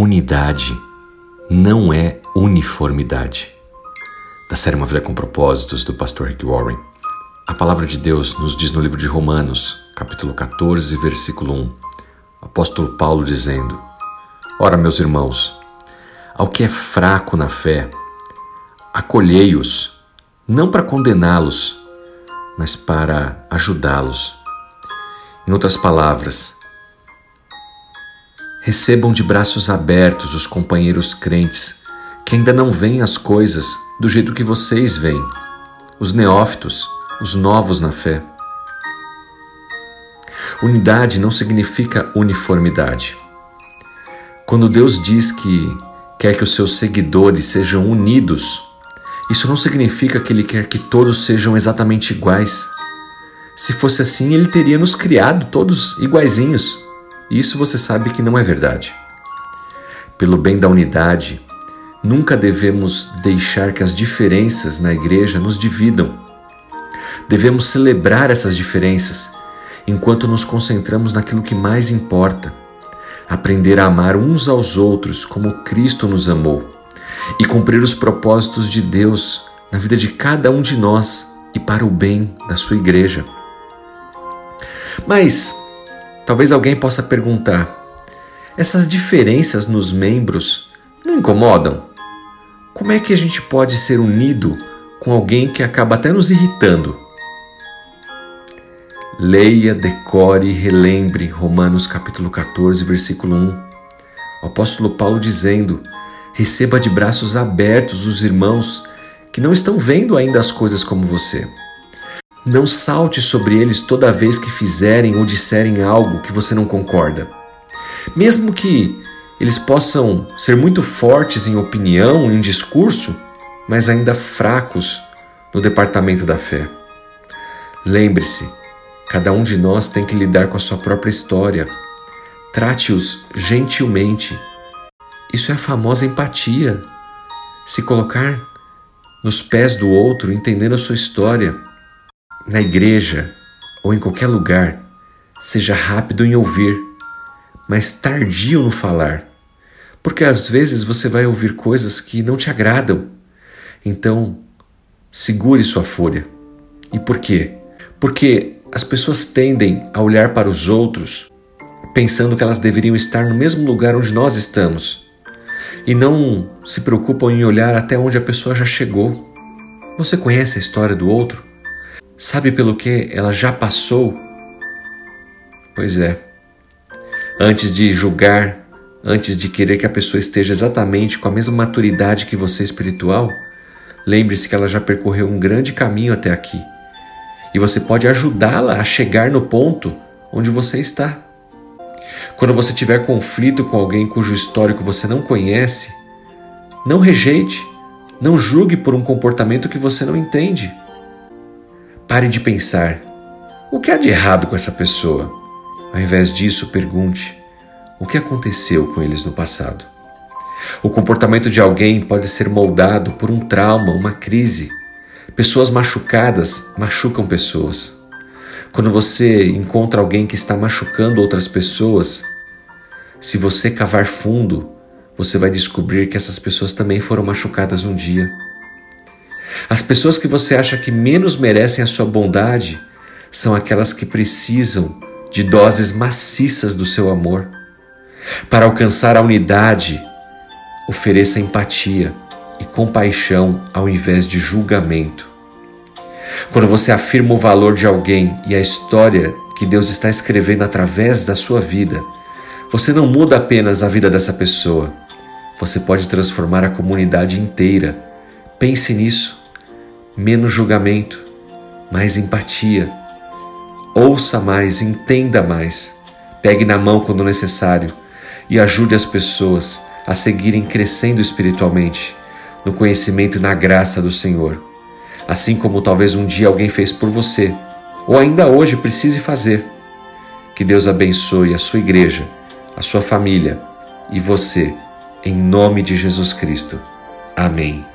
Unidade não é uniformidade. Da série Uma Vida com Propósitos, do pastor Rick Warren, a palavra de Deus nos diz no livro de Romanos, capítulo 14, versículo 1, o apóstolo Paulo dizendo: Ora, meus irmãos, ao que é fraco na fé, acolhei-os, não para condená-los, mas para ajudá-los. Em outras palavras, Recebam de braços abertos os companheiros crentes que ainda não veem as coisas do jeito que vocês veem, os neófitos, os novos na fé. Unidade não significa uniformidade. Quando Deus diz que quer que os seus seguidores sejam unidos, isso não significa que Ele quer que todos sejam exatamente iguais. Se fosse assim, Ele teria nos criado todos iguaizinhos. Isso você sabe que não é verdade. Pelo bem da unidade, nunca devemos deixar que as diferenças na igreja nos dividam. Devemos celebrar essas diferenças enquanto nos concentramos naquilo que mais importa. Aprender a amar uns aos outros como Cristo nos amou e cumprir os propósitos de Deus na vida de cada um de nós e para o bem da sua igreja. Mas Talvez alguém possa perguntar: essas diferenças nos membros não incomodam? Como é que a gente pode ser unido com alguém que acaba até nos irritando? Leia, decore e relembre Romanos capítulo 14, versículo 1. O apóstolo Paulo dizendo: Receba de braços abertos os irmãos que não estão vendo ainda as coisas como você. Não salte sobre eles toda vez que fizerem ou disserem algo que você não concorda. Mesmo que eles possam ser muito fortes em opinião, em discurso, mas ainda fracos no departamento da fé. Lembre-se, cada um de nós tem que lidar com a sua própria história. Trate-os gentilmente. Isso é a famosa empatia. Se colocar nos pés do outro, entendendo a sua história na igreja ou em qualquer lugar, seja rápido em ouvir, mas tardio no falar, porque às vezes você vai ouvir coisas que não te agradam. Então, segure sua fúria. E por quê? Porque as pessoas tendem a olhar para os outros pensando que elas deveriam estar no mesmo lugar onde nós estamos e não se preocupam em olhar até onde a pessoa já chegou. Você conhece a história do outro? Sabe pelo que ela já passou? Pois é. Antes de julgar, antes de querer que a pessoa esteja exatamente com a mesma maturidade que você espiritual, lembre-se que ela já percorreu um grande caminho até aqui. E você pode ajudá-la a chegar no ponto onde você está. Quando você tiver conflito com alguém cujo histórico você não conhece, não rejeite, não julgue por um comportamento que você não entende. Pare de pensar: o que há de errado com essa pessoa? Ao invés disso, pergunte: o que aconteceu com eles no passado? O comportamento de alguém pode ser moldado por um trauma, uma crise. Pessoas machucadas machucam pessoas. Quando você encontra alguém que está machucando outras pessoas, se você cavar fundo, você vai descobrir que essas pessoas também foram machucadas um dia. As pessoas que você acha que menos merecem a sua bondade são aquelas que precisam de doses maciças do seu amor. Para alcançar a unidade, ofereça empatia e compaixão ao invés de julgamento. Quando você afirma o valor de alguém e a história que Deus está escrevendo através da sua vida, você não muda apenas a vida dessa pessoa, você pode transformar a comunidade inteira. Pense nisso menos julgamento, mais empatia. Ouça mais, entenda mais, pegue na mão quando necessário e ajude as pessoas a seguirem crescendo espiritualmente, no conhecimento e na graça do Senhor, assim como talvez um dia alguém fez por você, ou ainda hoje precise fazer. Que Deus abençoe a sua igreja, a sua família e você, em nome de Jesus Cristo. Amém.